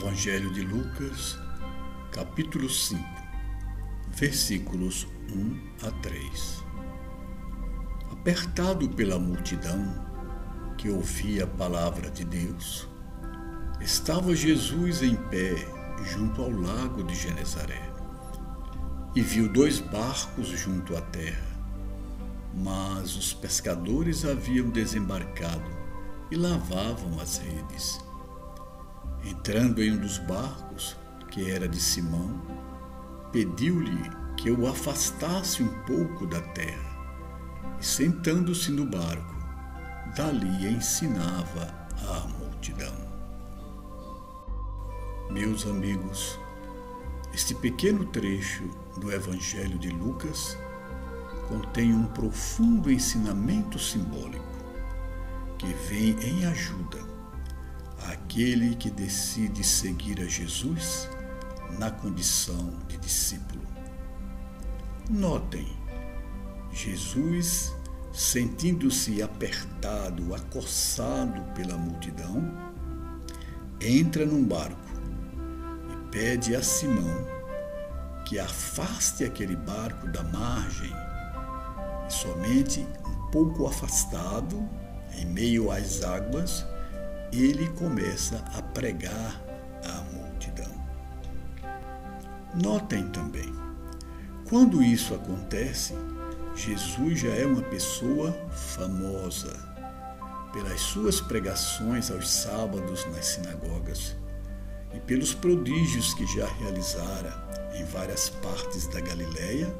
Evangelho de Lucas, capítulo 5, versículos 1 a 3. Apertado pela multidão que ouvia a palavra de Deus, estava Jesus em pé junto ao lago de Genezaré e viu dois barcos junto à terra. Mas os pescadores haviam desembarcado e lavavam as redes. Entrando em um dos barcos, que era de Simão, pediu-lhe que o afastasse um pouco da terra. E sentando-se no barco, dali ensinava a multidão. Meus amigos, este pequeno trecho do Evangelho de Lucas contém um profundo ensinamento simbólico que vem em ajuda aquele que decide seguir a Jesus na condição de discípulo. Notem, Jesus, sentindo-se apertado, acossado pela multidão, entra num barco e pede a Simão que afaste aquele barco da margem e somente um pouco afastado, em meio às águas, ele começa a pregar à multidão. Notem também, quando isso acontece, Jesus já é uma pessoa famosa pelas suas pregações aos sábados nas sinagogas e pelos prodígios que já realizara em várias partes da Galileia,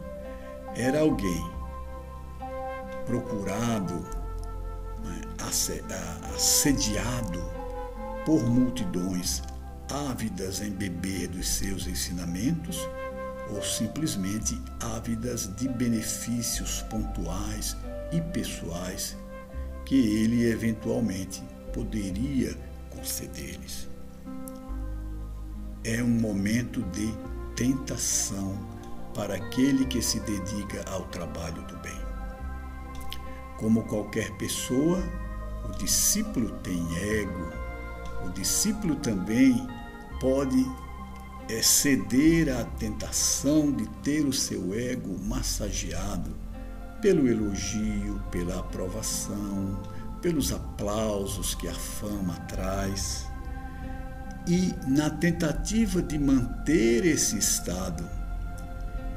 era alguém procurado assediado por multidões ávidas em beber dos seus ensinamentos ou simplesmente ávidas de benefícios pontuais e pessoais que ele eventualmente poderia conceder-lhes. É um momento de tentação para aquele que se dedica ao trabalho do bem. Como qualquer pessoa, o discípulo tem ego. O discípulo também pode é, ceder à tentação de ter o seu ego massageado pelo elogio, pela aprovação, pelos aplausos que a fama traz. E na tentativa de manter esse estado,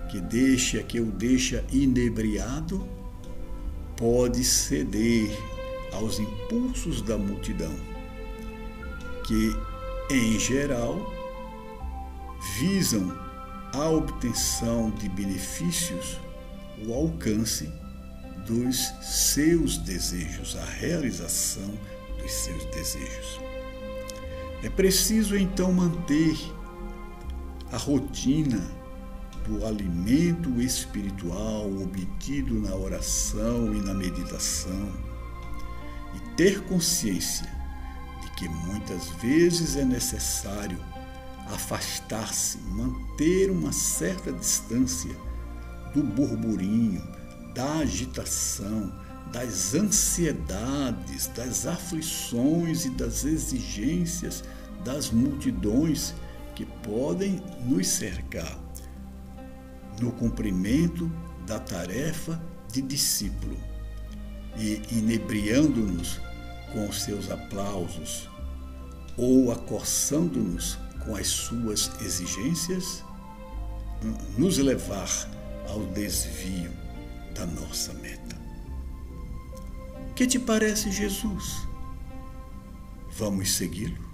que deixa, que o deixa inebriado, pode ceder aos impulsos da multidão, que, em geral, visam a obtenção de benefícios, o alcance dos seus desejos, a realização dos seus desejos. É preciso então manter a rotina do alimento espiritual obtido na oração e na meditação ter consciência de que muitas vezes é necessário afastar-se, manter uma certa distância do burburinho, da agitação, das ansiedades, das aflições e das exigências das multidões que podem nos cercar no cumprimento da tarefa de discípulo e inebriando-nos com os seus aplausos ou acossando-nos com as suas exigências, nos levar ao desvio da nossa meta. Que te parece Jesus? Vamos segui-lo?